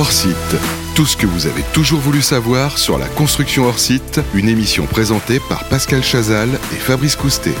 Hors site. Tout ce que vous avez toujours voulu savoir sur la construction hors site, une émission présentée par Pascal Chazal et Fabrice Coustet.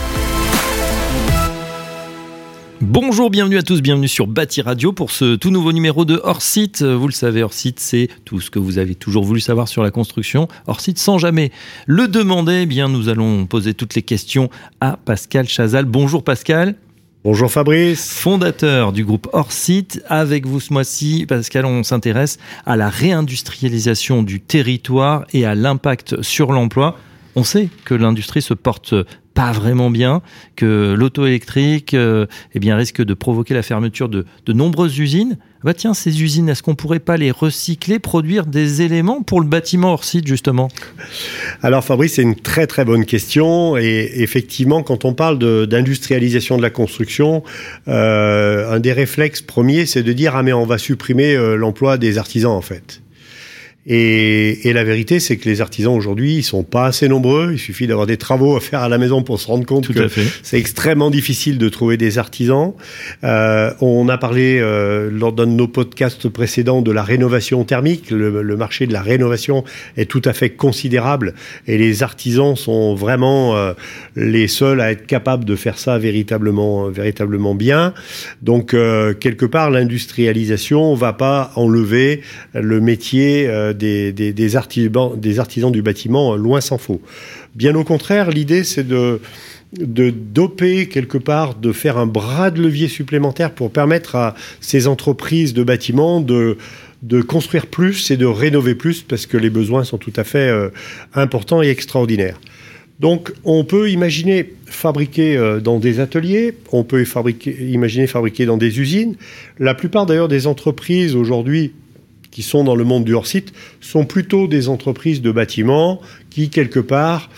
Bonjour, bienvenue à tous, bienvenue sur Bâti Radio pour ce tout nouveau numéro de Hors Site. Vous le savez, Hors Site, c'est tout ce que vous avez toujours voulu savoir sur la construction. Hors Site sans jamais le demander, eh bien nous allons poser toutes les questions à Pascal Chazal. Bonjour Pascal. Bonjour Fabrice. Fondateur du groupe Orsite. Avec vous ce mois-ci, Pascal, on s'intéresse à la réindustrialisation du territoire et à l'impact sur l'emploi. On sait que l'industrie se porte pas vraiment bien, que l'auto électrique euh, eh bien, risque de provoquer la fermeture de, de nombreuses usines. Bah tiens, ces usines, est-ce qu'on pourrait pas les recycler, produire des éléments pour le bâtiment hors site justement? Alors Fabrice, c'est une très très bonne question et effectivement, quand on parle d'industrialisation de, la construction, euh, un des réflexes premiers, c'est de dire ah mais on va supprimer euh, l'emploi des artisans en fait. Et, et, la vérité, c'est que les artisans aujourd'hui, ils sont pas assez nombreux. Il suffit d'avoir des travaux à faire à la maison pour se rendre compte Tout que c'est extrêmement difficile de trouver des artisans. Euh, on a parlé euh, lors d'un de nos podcasts précédents de la rénovation thermique. Le, le, marché de la rénovation est tout à fait considérable et les artisans sont vraiment euh, les seuls à être capables de faire ça véritablement, véritablement bien. Donc euh, quelque part, l'industrialisation va pas enlever le métier euh, des, des, artisans, du bâtiment, loin s'en faut. Bien au contraire, l'idée c'est de doper quelque part, de faire un bras de levier supplémentaire pour permettre à ces entreprises de bâtiments de de construire plus et de rénover plus parce que les besoins sont tout à fait euh, importants et extraordinaires. Donc, on peut imaginer fabriquer euh, dans des ateliers, on peut imaginer fabriquer dans des usines. La plupart d'ailleurs des entreprises aujourd'hui qui sont dans le monde du hors-site sont plutôt des entreprises de bâtiments qui, quelque part,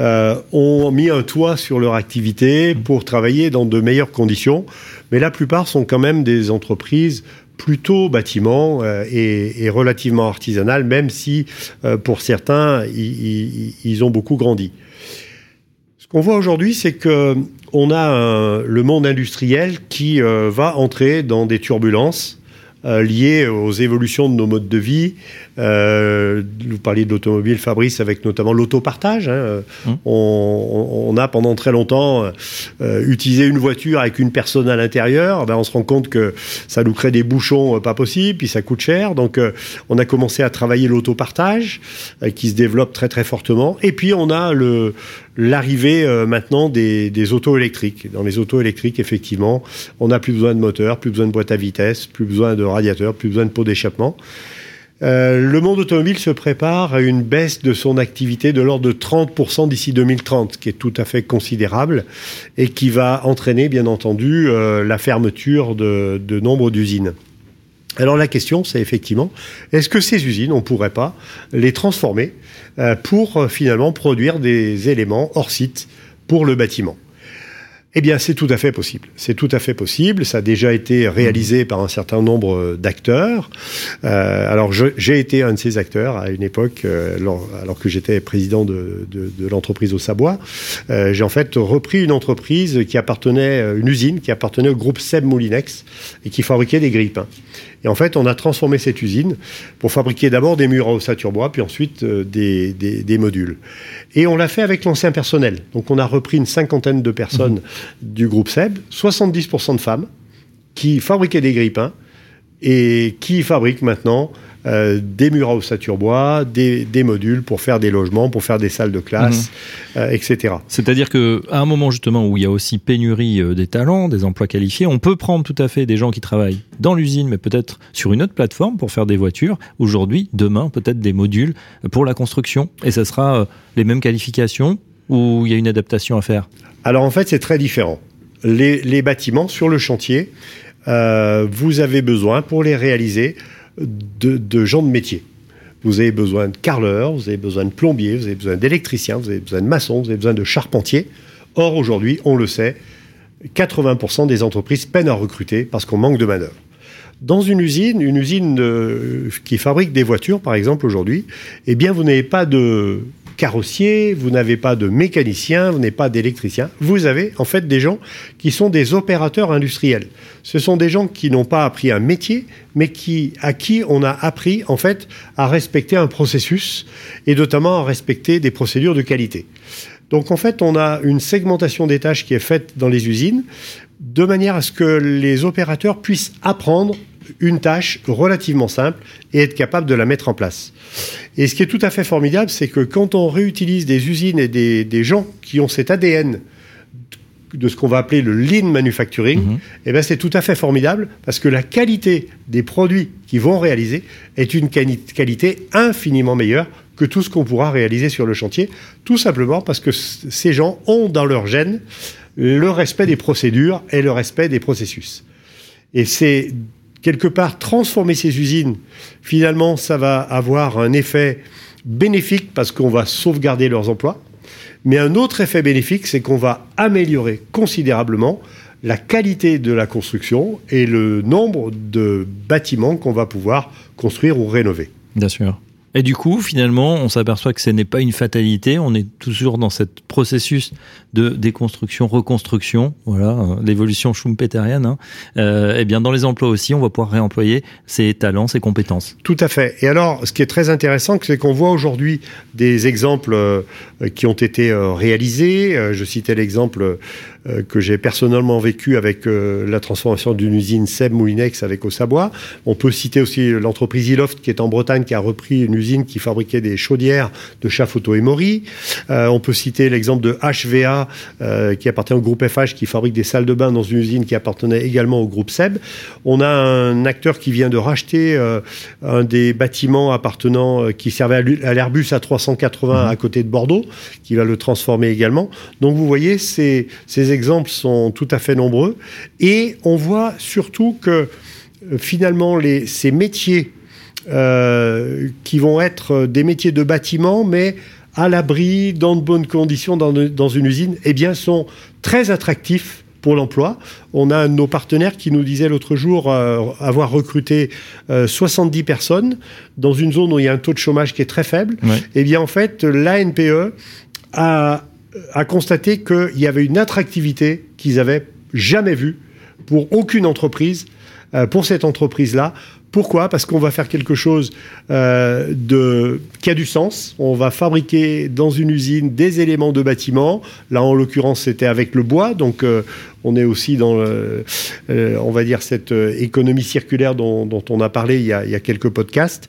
euh, ont mis un toit sur leur activité pour travailler dans de meilleures conditions. Mais la plupart sont quand même des entreprises plutôt bâtiments euh, et, relativement artisanales, même si euh, pour certains, ils ont beaucoup grandi. Ce qu'on voit aujourd'hui, c'est que on a le monde industriel qui va entrer dans des turbulences euh, liées aux évolutions de nos modes de vie. Euh, vous parliez de l'automobile, Fabrice, avec notamment l'autopartage. Hein. Mmh. On, on, a pendant très longtemps euh, utilisé une voiture avec une personne à l'intérieur. Ben, on se rend compte que ça nous crée des bouchons euh, pas possibles, puis ça coûte cher. Donc euh, on a commencé à travailler l'autopartage, euh, qui se développe très très fortement. Et puis on a le l'arrivée euh, maintenant des, des autos électriques. Dans les autos électriques, effectivement, on n'a plus besoin de moteur, plus besoin de boîte à vitesse, plus besoin de radiateur, plus besoin de pot d'échappement. Euh, le monde automobile se prépare à une baisse de son activité de l'ordre de 30% d'ici 2030, qui est tout à fait considérable et qui va entraîner, bien entendu, euh, la fermeture de, de nombre d'usines. Alors la question, c'est effectivement, est-ce que ces usines, on ne pourrait pas les transformer euh, pour euh, finalement produire des éléments hors site pour le bâtiment? Eh bien, c'est tout à fait possible. C'est tout à fait possible. Ça a déjà été réalisé par un certain nombre d'acteurs. Euh, alors, j'ai été un de ces acteurs à une époque, euh, alors, que j'étais président de, de, de l'entreprise au Savoie. Euh, j'ai en fait repris une entreprise qui appartenait, une usine qui appartenait au groupe Seb Moulinex et qui fabriquait des grille-pains. Et en fait, on a transformé cette usine pour fabriquer d'abord des murs à ossature bois, puis ensuite euh, des, des, des, modules. Et on l'a fait avec l'ancien personnel. Donc, on a repris une cinquantaine de personnes mmh. Du groupe SEB, 70% de femmes, qui fabriquaient des grippins et qui fabriquent maintenant euh, des murs à ossature bois, des, des, modules pour faire des logements, pour faire des salles de classe, mmh. euh, etc. C'est-à-dire qu'à un moment justement où il y a aussi pénurie euh, des talents, des emplois qualifiés, on peut prendre tout à fait des gens qui travaillent dans l'usine, mais peut-être sur une autre plateforme pour faire des voitures. Aujourd'hui, demain, peut-être des modules pour la construction. Et ça sera les mêmes qualifications ou il y a une adaptation à faire? Alors en fait, c'est très différent. Les, bâtiments sur le chantier, euh, vous avez besoin pour les réaliser de, de, gens de métier. Vous avez besoin de carreleurs, vous avez besoin de plombiers, vous avez besoin d'électriciens, vous avez besoin de maçons, vous avez besoin de charpentiers. Or, aujourd'hui, on le sait, 80% des entreprises peinent à recruter parce qu'on manque de main-d'œuvre. Dans une usine, une usine euh, qui fabrique des voitures, par exemple, aujourd'hui, eh bien, vous n'avez pas de carrossier, vous n'avez pas de mécanicien, vous n'avez pas d'électricien. Vous avez en fait des gens qui sont des opérateurs industriels. Ce sont des gens qui n'ont pas appris un métier, mais qui, à qui on a appris en fait à respecter un processus et notamment à respecter des procédures de qualité. Donc en fait, on a une segmentation des tâches qui est faite dans les usines de manière à ce que les opérateurs puissent apprendre une tâche relativement simple et être capable de la mettre en place. Et ce qui est tout à fait formidable, c'est que quand on réutilise des usines et des, gens qui ont cet ADN de ce qu'on va appeler le lean manufacturing, eh ben c'est tout à fait formidable parce que la qualité des produits qu'ils vont réaliser est une qualité infiniment meilleure que tout ce qu'on pourra réaliser sur le chantier, tout simplement parce que ces gens ont dans leur gène le respect des procédures et le respect des processus. Et c'est quelque part transformer ces usines, finalement, ça va avoir un effet bénéfique parce qu'on va sauvegarder leurs emplois. Mais un autre effet bénéfique, c'est qu'on va améliorer considérablement la qualité de la construction et le nombre de bâtiments qu'on va pouvoir construire ou rénover. Bien sûr. Et du coup, finalement, on s'aperçoit que ce n'est pas une fatalité. On est toujours dans ce processus de déconstruction, reconstruction, voilà, euh, l'évolution schumpeterienne. Hein. Euh, et bien, dans les emplois aussi, on va pouvoir réemployer ses talents, ses compétences. Tout à fait. Et alors, ce qui est très intéressant, c'est qu'on voit aujourd'hui des exemples euh, qui ont été euh, réalisés. Je citais l'exemple que j'ai personnellement vécu avec la transformation d'une usine Seb Moulinex avec Ausabois. On peut citer aussi l'entreprise Iloft qui est en Bretagne, qui a repris une usine qui fabriquait des chaudières de Chafoto et Mori. on peut citer l'exemple de HVA euh, qui appartient au groupe FH, qui fabrique des salles de bain dans une usine qui appartenait également au groupe SEB. On a un acteur qui vient de racheter euh, un des bâtiments appartenant, euh, qui servait à l'Airbus A380 mhm. à côté de Bordeaux, qui va le transformer également. Donc vous voyez, ces, ces exemples sont tout à fait nombreux. Et on voit surtout que finalement, les, ces métiers qui vont être des métiers de bâtiment, mais à l'abri, dans de bonnes conditions dans, une usine, eh bien, sont très attractifs pour l'emploi. On a un de nos partenaires qui nous disait l'autre jour euh, avoir recruté 70 euh, personnes dans une zone où il y a un taux de chômage qui est très faible. Eh bien, en fait, l'ANPE a, a constaté qu'il y avait une attractivité qu'ils avaient jamais vue pour aucune entreprise, euh, pour cette entreprise-là, pourquoi? Parce qu'on va faire quelque chose euh, de, qui a du sens. On va fabriquer dans une usine des éléments de bâtiment. Là, en l'occurrence, c'était avec le bois. Donc, euh, on est aussi dans, on va dire, cette économie circulaire dont, on a parlé il y a quelques podcasts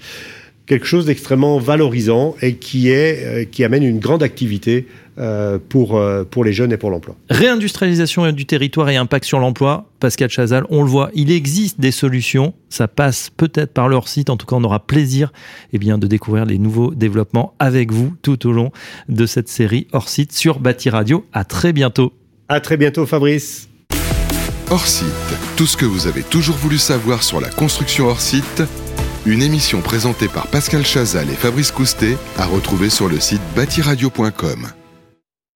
quelque chose d'extrêmement valorisant et qui, est, qui amène une grande activité euh, pour, euh, pour les jeunes et pour l'emploi. Réindustrialisation du territoire et impact sur l'emploi. Pascal Chazal, on le voit, il existe des solutions. Ça passe peut-être par leur site. En tout cas, on aura plaisir eh bien, de découvrir les nouveaux développements avec vous tout au long de cette série hors site sur Bâti Radio. À très bientôt. À très bientôt, Fabrice. Hors site, tout ce que vous avez toujours voulu savoir sur la construction hors site. Une émission présentée par Pascal Chazal et Fabrice Coustet à retrouver sur le site bâtiradio.com.